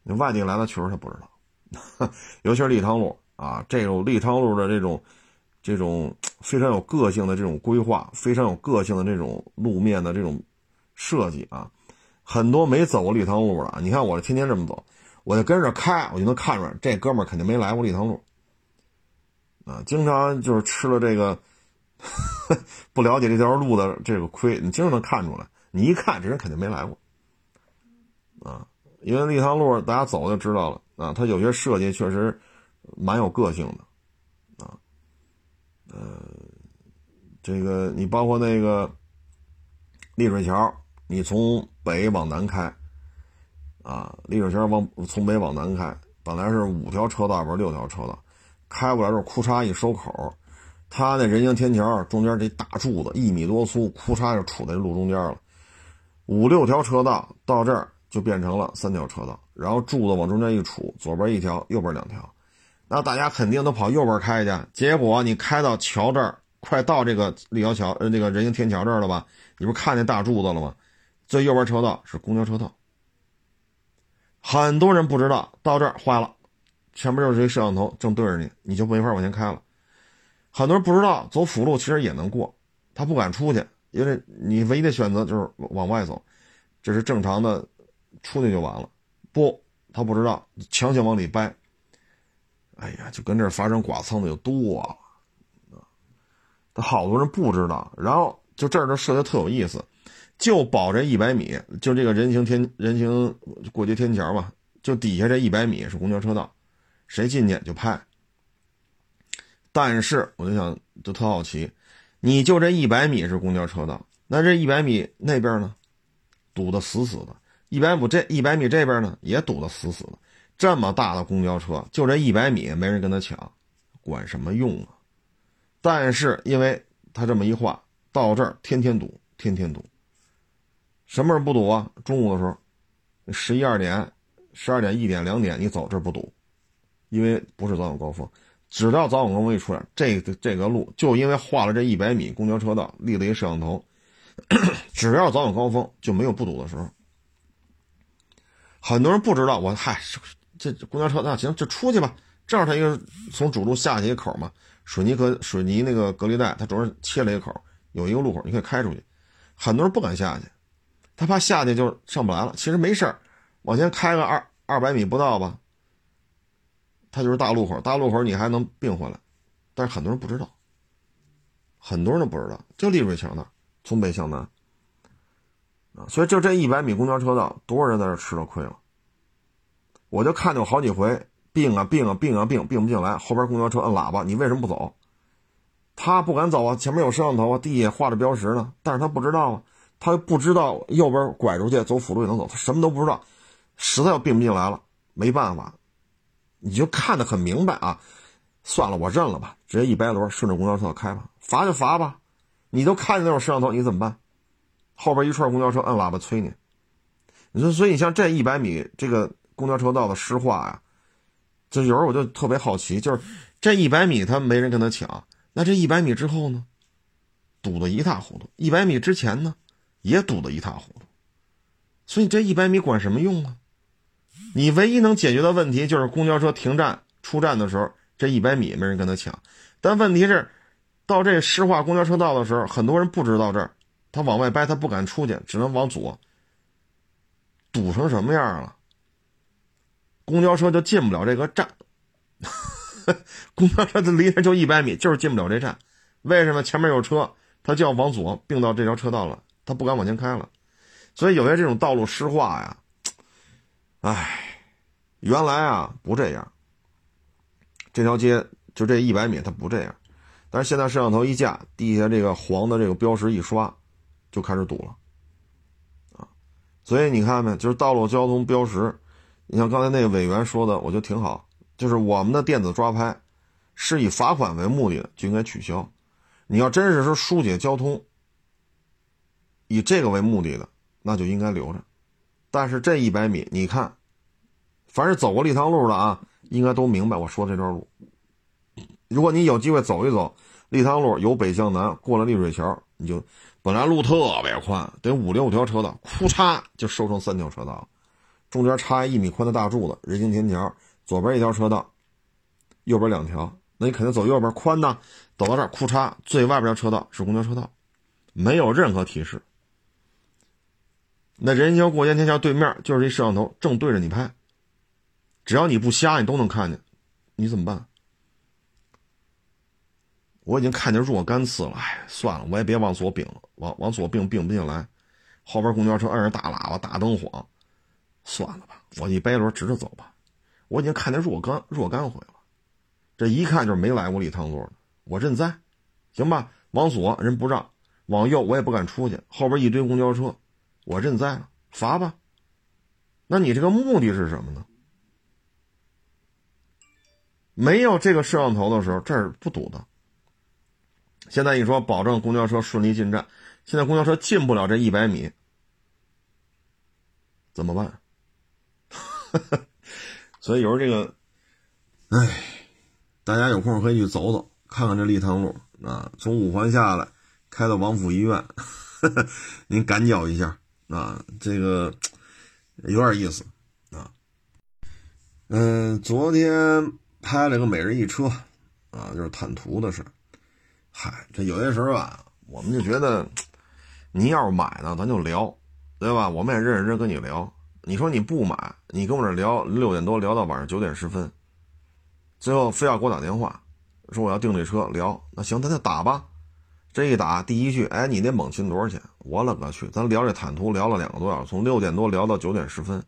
你外地来的确实他不知道，(laughs) 尤其是立汤路啊，这种立汤路的这种这种非常有个性的这种规划，非常有个性的这种路面的这种设计啊。很多没走过立汤路的，你看我天天这么走，我就跟着开，我就能看出来这哥们儿肯定没来过立汤路，啊，经常就是吃了这个 (laughs) 不了解这条路的这个亏，你经常能看出来，你一看这人肯定没来过，啊，因为立汤路大家走就知道了啊，它有些设计确实蛮有个性的，呃，这个你包括那个丽水桥。你从北往南开，啊，丽水桥往从北往南开，本来是五条车道，不是六条车道，开过来之后，库嚓一收口，他那人行天桥中间这大柱子一米多粗，库嚓就杵在路中间了，五六条车道到这儿就变成了三条车道，然后柱子往中间一杵，左边一条，右边两条，那大家肯定都跑右边开去，结果你开到桥这儿，快到这个立交桥呃那个人行天桥这儿了吧？你不是看见大柱子了吗？最右边车道是公交车道，很多人不知道，到这儿坏了，前面就是一摄像头正对着你，你就没法往前开了。很多人不知道，走辅路其实也能过，他不敢出去，因为你唯一的选择就是往外走，这是正常的，出去就完了。不，他不知道，强行往里掰。哎呀，就跟这发生剐蹭的就多了，他好多人不知道，然后就这儿就设计特有意思。就保这一百米，就这个人行天人行过街天桥嘛，就底下这一百米是公交车道，谁进去就拍。但是我就想，就特好奇，你就这一百米是公交车道，那这一百米那边呢，堵得死死的；一百米这一百米这边呢，也堵得死死的。这么大的公交车，就这一百米没人跟他抢，管什么用啊？但是因为他这么一画，到这儿天天堵，天天堵。什么时候不堵啊？中午的时候，十一二点、十二点、一点、两点，你走这儿不堵，因为不是早晚高峰。只要早晚高峰一出来，这这个路就因为画了这一百米公交车道，立了一摄像头，(coughs) 只要早晚高峰就没有不堵的时候。很多人不知道，我嗨，这公交车那行就出去吧。正好它一个从主路下去一口嘛，水泥隔水泥那个隔离带，它主要是切了一口，有一个路口，你可以开出去。很多人不敢下去。他怕下去就上不来了，其实没事儿，往前开个二二百米不到吧，它就是大路口，大路口你还能并回来，但是很多人不知道，很多人都不知道，就丽水桥那从北向南，啊，所以就这一百米公交车道，多少人在这吃了亏了，我就看见好几回并啊并啊并啊并并不进来，后边公交车摁喇叭，你为什么不走？他不敢走啊，前面有摄像头啊，地下画着标识呢，但是他不知道啊。他又不知道右边拐出去走辅路也能走，他什么都不知道，实在要并不进来了，没办法，你就看得很明白啊，算了，我认了吧，直接一掰轮顺着公交车开吧，罚就罚吧，你都看见那种摄像头，你怎么办？后边一串公交车摁喇叭催你，你说，所以你像这一百米这个公交车道的湿化呀，就有时候我就特别好奇，就是这一百米他没人跟他抢，那这一百米之后呢，堵得一塌糊涂，一百米之前呢？也堵得一塌糊涂，所以这一百米管什么用啊？你唯一能解决的问题就是公交车停站出站的时候，这一百米没人跟他抢。但问题是，到这湿化公交车道的时候，很多人不知道这儿，他往外掰，他不敢出去，只能往左。堵成什么样了？公交车就进不了这个站，(laughs) 公交车就离着就一百米，就是进不了这站，为什么前面有车，他就要往左并到这条车道了，他不敢往前开了。所以有些这种道路湿化呀，唉，原来啊不这样。这条街就这一百米，它不这样，但是现在摄像头一架，地下这个黄的这个标识一刷，就开始堵了，啊，所以你看没，就是道路交通标识，你像刚才那个委员说的，我觉得挺好，就是我们的电子抓拍是以罚款为目的的，就应该取消。你要真是说疏解交通，以这个为目的的，那就应该留着。但是这一百米，你看，凡是走过立汤路的啊。应该都明白我说这段路。如果你有机会走一走立汤路，由北向南过了丽水桥，你就本来路特别宽，得五六条车道，哭嚓就收成三条车道了，中间插一米宽的大柱子，人行天桥，左边一条车道，右边两条，那你肯定走右边宽呢。走到这儿，哭嚓，最外边的车道是公交车道，没有任何提示。那人行过沿天桥对面就是一摄像头，正对着你拍。只要你不瞎，你都能看见，你怎么办？我已经看见若干次了，哎，算了，我也别往左并了，往往左并并不进来，后边公交车摁着大喇叭、大灯晃，算了吧，我一背轮直着走吧。我已经看见若干若干回了，这一看就是没来过礼堂座的，我认栽，行吧？往左人不让，往右我也不敢出去，后边一堆公交车，我认栽了，罚吧。那你这个目的是什么呢？没有这个摄像头的时候，这儿不堵的。现在一说保证公交车顺利进站，现在公交车进不了这一百米，怎么办？(laughs) 所以有时候这个，哎，大家有空可以去走走，看看这立汤路啊，从五环下来，开到王府医院，(laughs) 您感觉一下啊，这个有点意思啊。嗯，昨天。拍了个每日一车，啊，就是坦途的事。嗨，这有些时候啊，我们就觉得，(tsk) 你要是买呢，咱就聊，对吧？我们也认认真跟你聊。你说你不买，你跟我这聊六点多聊到晚上九点十分，最后非要给我打电话，说我要订这车聊。那行，咱就打吧。这一打，第一句，哎，你那猛禽多少钱？我勒个去！咱聊这坦途聊了两个多小时，从六点多聊到九点十分，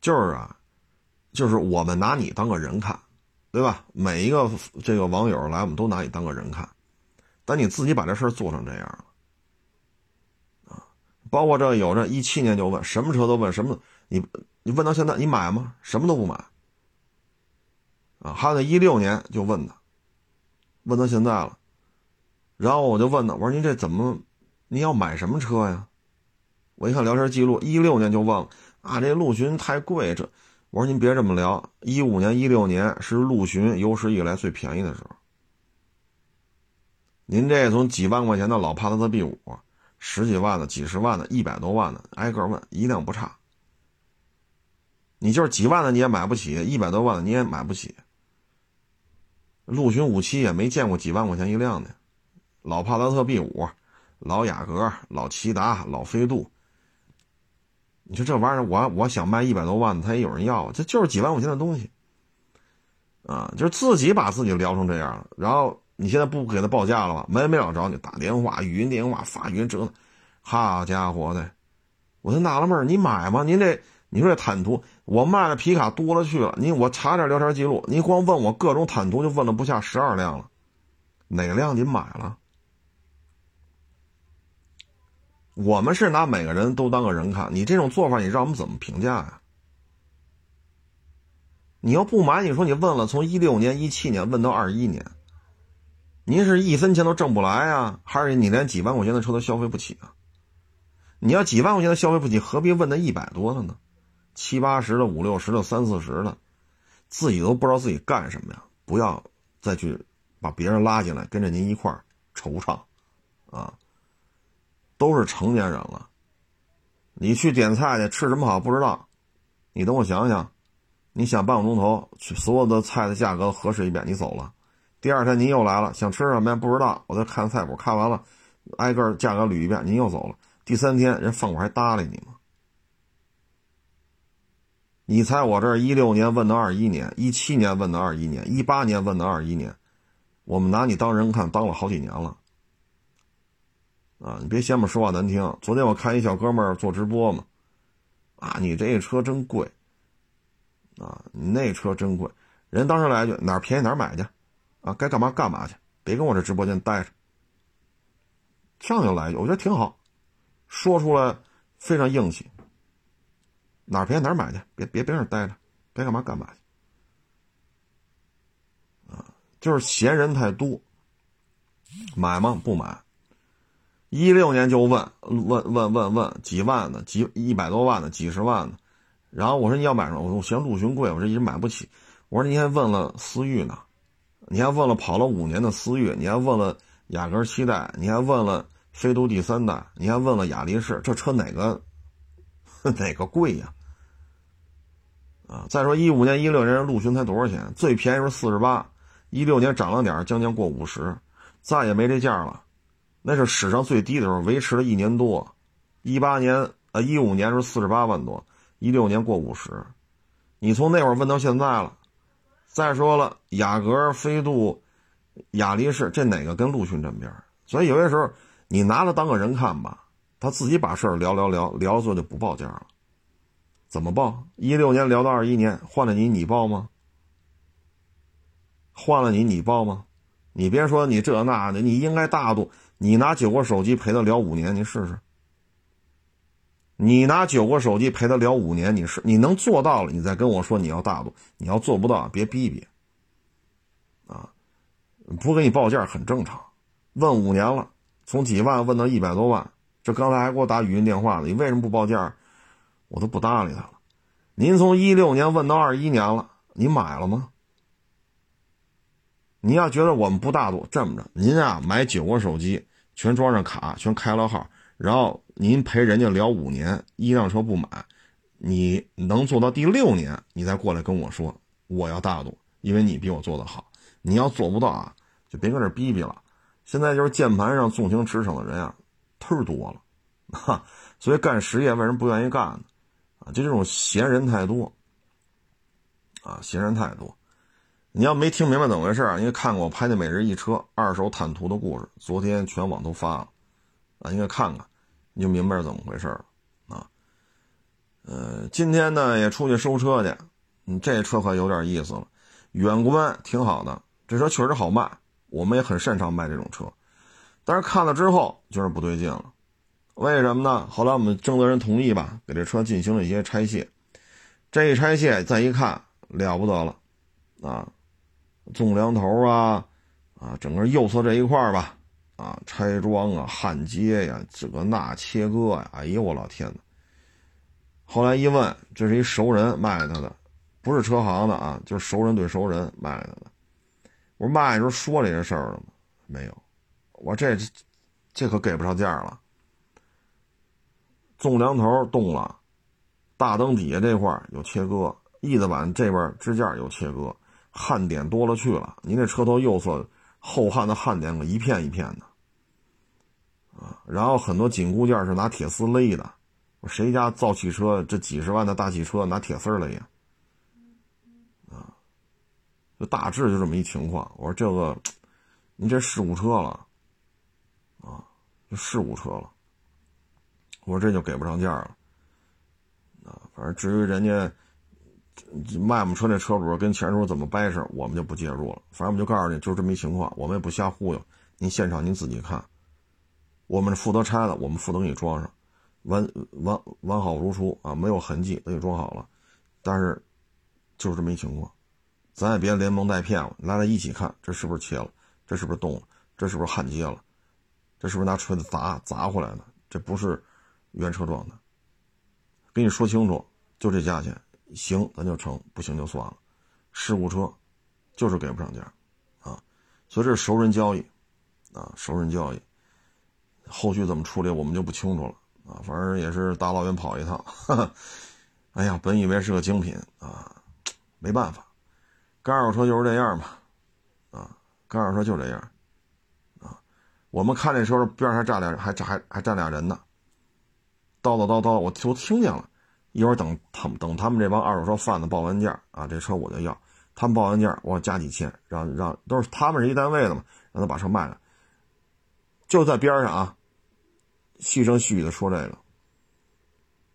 就是啊。就是我们拿你当个人看，对吧？每一个这个网友来，我们都拿你当个人看，但你自己把这事儿做成这样了，包括这有这一七年就问什么车都问什么，你你问到现在你买吗？什么都不买，啊！还有那一六年就问的，问到现在了，然后我就问他，我说您这怎么，你要买什么车呀？我一看聊天记录，一六年就问了，啊，这陆巡太贵，这。我说您别这么聊，一五年、一六年是陆巡有史以来最便宜的时候。您这从几万块钱的老帕萨特 B 五，十几万的、几十万的、一百多万的，挨个问，一辆不差。你就是几万的你也买不起，一百多万的你也买不起。陆巡五七也没见过几万块钱一辆的，老帕萨特 B 五、老雅阁、老骐达、老飞度。你说这玩意儿，我我想卖一百多万的，他也有人要，这就是几万块钱的东西，啊，就是自己把自己聊成这样了。然后你现在不给他报价了吧？没没找着你，打电话、语音电话、发语音折腾，好家伙的，我就纳了闷你买吗？您这你说这坦途，我卖的皮卡多了去了。你我查点聊天记录，你光问我各种坦途就问了不下十二辆了，哪辆您买了？我们是拿每个人都当个人看，你这种做法，你让我们怎么评价呀？你要不买，你说你问了，从一六年、一七年问到二一年，您是一分钱都挣不来呀？还是你连几万块钱的车都消费不起啊？你要几万块钱的消费不起，何必问那一百多的呢？七八十的、五六十的、三四十的，自己都不知道自己干什么呀？不要再去把别人拉进来，跟着您一块儿惆怅，啊！都是成年人了，你去点菜去吃什么好不知道，你等我想想，你想半个钟头，所有的菜的价格核实一遍，你走了。第二天您又来了，想吃什么呀？不知道，我再看菜谱，看完了，挨个价格捋一遍，您又走了。第三天人饭馆还搭理你吗？你猜我这一六年问到二一年，一七年问到二一年，一八年问到二一年，我们拿你当人看，当了好几年了。啊，你别嫌我说话难听。昨天我看一小哥们儿做直播嘛，啊，你这车真贵，啊，你那车真贵。人当时来一句哪儿便宜哪儿买去，啊，该干嘛干嘛去，别跟我这直播间待着。这样就来，我觉得挺好，说出来非常硬气。哪儿便宜哪儿买去，别别别那待着，该干嘛干嘛去。啊，就是闲人太多，买吗？不买。一六年就问问问问问几万的，几一百多万的，几十万的。然后我说你要买什么？我说我嫌陆巡贵，我这一直买不起。我说你还问了思域呢，你还问了跑了五年的思域，你还问了雅阁七代，你还问了飞度第三代，你还问了雅力士，这车哪个 (laughs) 哪个贵呀？啊！再说一五年、一六年陆巡才多少钱？最便宜是四十八，一六年涨了点，将将过五十，再也没这价了。那是史上最低的时候，维持了一年多。一八年呃，一五年是四十八万多，一六年过五十。你从那会儿问到现在了。再说了，雅阁、飞度、雅力士，这哪个跟陆巡沾边？所以有些时候你拿它当个人看吧，他自己把事儿聊聊聊聊，最后就不报价了。怎么报？一六年聊到二一年，换了你你报吗？换了你你报吗？你别说你这那的，你应该大度。你拿九个手机陪他聊五年，你试试。你拿九个手机陪他聊五年，你是你能做到了，你再跟我说你要大度。你要做不到，别逼逼。啊，不给你报价很正常。问五年了，从几万问到一百多万，这刚才还给我打语音电话呢。你为什么不报价？我都不搭理他了。您从一六年问到二一年了，你买了吗？你要觉得我们不大度，这么着，您啊买九个手机，全装上卡，全开了号，然后您陪人家聊五年，一辆车不买，你能做到第六年，你再过来跟我说我要大度，因为你比我做的好。你要做不到啊，就别搁这逼逼了。现在就是键盘上纵情驰骋的人啊，忒多了，哈，所以干实业为什么不愿意干呢？啊，就这种闲人太多，啊，闲人太多。你要没听明白怎么回事儿，因为看过我拍那《每日一车二手坦途》的故事，昨天全网都发了，啊，应该看看，你就明白是怎么回事了，啊，呃，今天呢也出去收车去，嗯，这车可有点意思了，远观挺好的，这车确实好卖，我们也很擅长卖这种车，但是看了之后就是不对劲了，为什么呢？后来我们征得人同意吧，给这车进行了一些拆卸，这一拆卸再一看了不得了，啊！纵梁头啊，啊，整个右侧这一块吧，啊，拆装啊，焊接呀，这个那切割呀，哎呦我老天呐！后来一问，这是一熟人卖他的，不是车行的啊，就是熟人对熟人卖他的。我说卖的时候说这些事儿了吗？没有。我这这可给不上价了。纵梁头动了，大灯底下这块有切割，翼子板这边支架有切割。焊点多了去了，您这车头右侧后焊的焊点可一片一片的，啊，然后很多紧固件是拿铁丝勒的，谁家造汽车这几十万的大汽车拿铁丝勒呀？啊，就大致就这么一情况。我说这个，您这事故车了，啊，就事故车了。我说这就给不上价了，啊，反正至于人家。卖我们车那车主跟前主怎么掰扯，我们就不介入了。反正我们就告诉你，就这么一情况，我们也不瞎忽悠。您现场您自己看，我们负责拆的，我们负责给你装上，完完完好如初啊，没有痕迹，都给装好了。但是就是这么一情况，咱也别连蒙带骗了，来来一起看，这是不是切了？这是不是动了？这是不是焊接了？这是不是拿锤子砸砸回来的？这不是原车装的。跟你说清楚，就这价钱。行，咱就成；不行就算了。事故车就是给不上价，啊，所以这是熟人交易，啊，熟人交易。后续怎么处理，我们就不清楚了，啊，反正也是大老远跑一趟。(laughs) 哎呀，本以为是个精品啊，没办法，干二手车就是这样嘛，啊，干二手车就这样，啊，我们看这车边上还站俩，还站还还站俩人呢，叨叨叨叨，我都听见了。一会儿等他们等他们这帮二手车贩子报完价啊，这车我就要。他们报完价，我加几千，让让都是他们是一单位的嘛，让他把车卖了。就在边上啊，细声细语的说这个，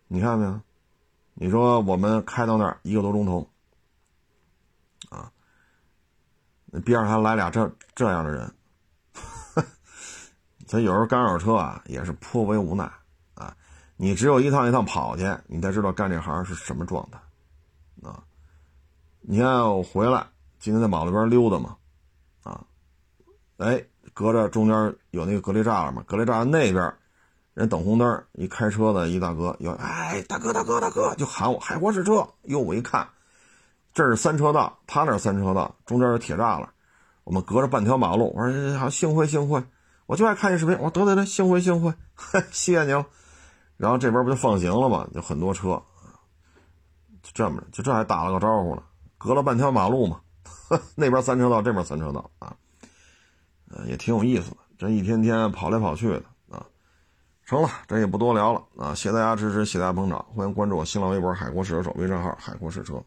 你看没有？你说我们开到那儿一个多钟头，啊，那边上还来俩这这样的人，(laughs) 咱有时候干扰车啊也是颇为无奈啊。你只有一趟一趟跑去，你才知道干这行是什么状态啊。你看我回来，今天在马路边溜达嘛，啊，哎，隔着中间有那个隔离栅栏嘛，隔离栅栏那边。人等红灯，一开车的一大哥，要哎，大哥大哥大哥，就喊我海博士车。哟，我一看，这是三车道，他那三车道，中间有铁栅栏，我们隔着半条马路。我说好，幸会幸会，我就爱看这视频。我说得得得，幸会幸会，谢谢您了。然后这边不就放行了吗？就很多车，就这么，就这还打了个招呼呢，隔了半条马路嘛，呵 (laughs) 那边三车道，这边三车道啊，呃，也挺有意思的，这一天天跑来跑去的。成了，这也不多聊了啊！谢谢大家支持，谢谢大家捧场，欢迎关注我新浪微博“海阔试车手”机账号“海阔试车”。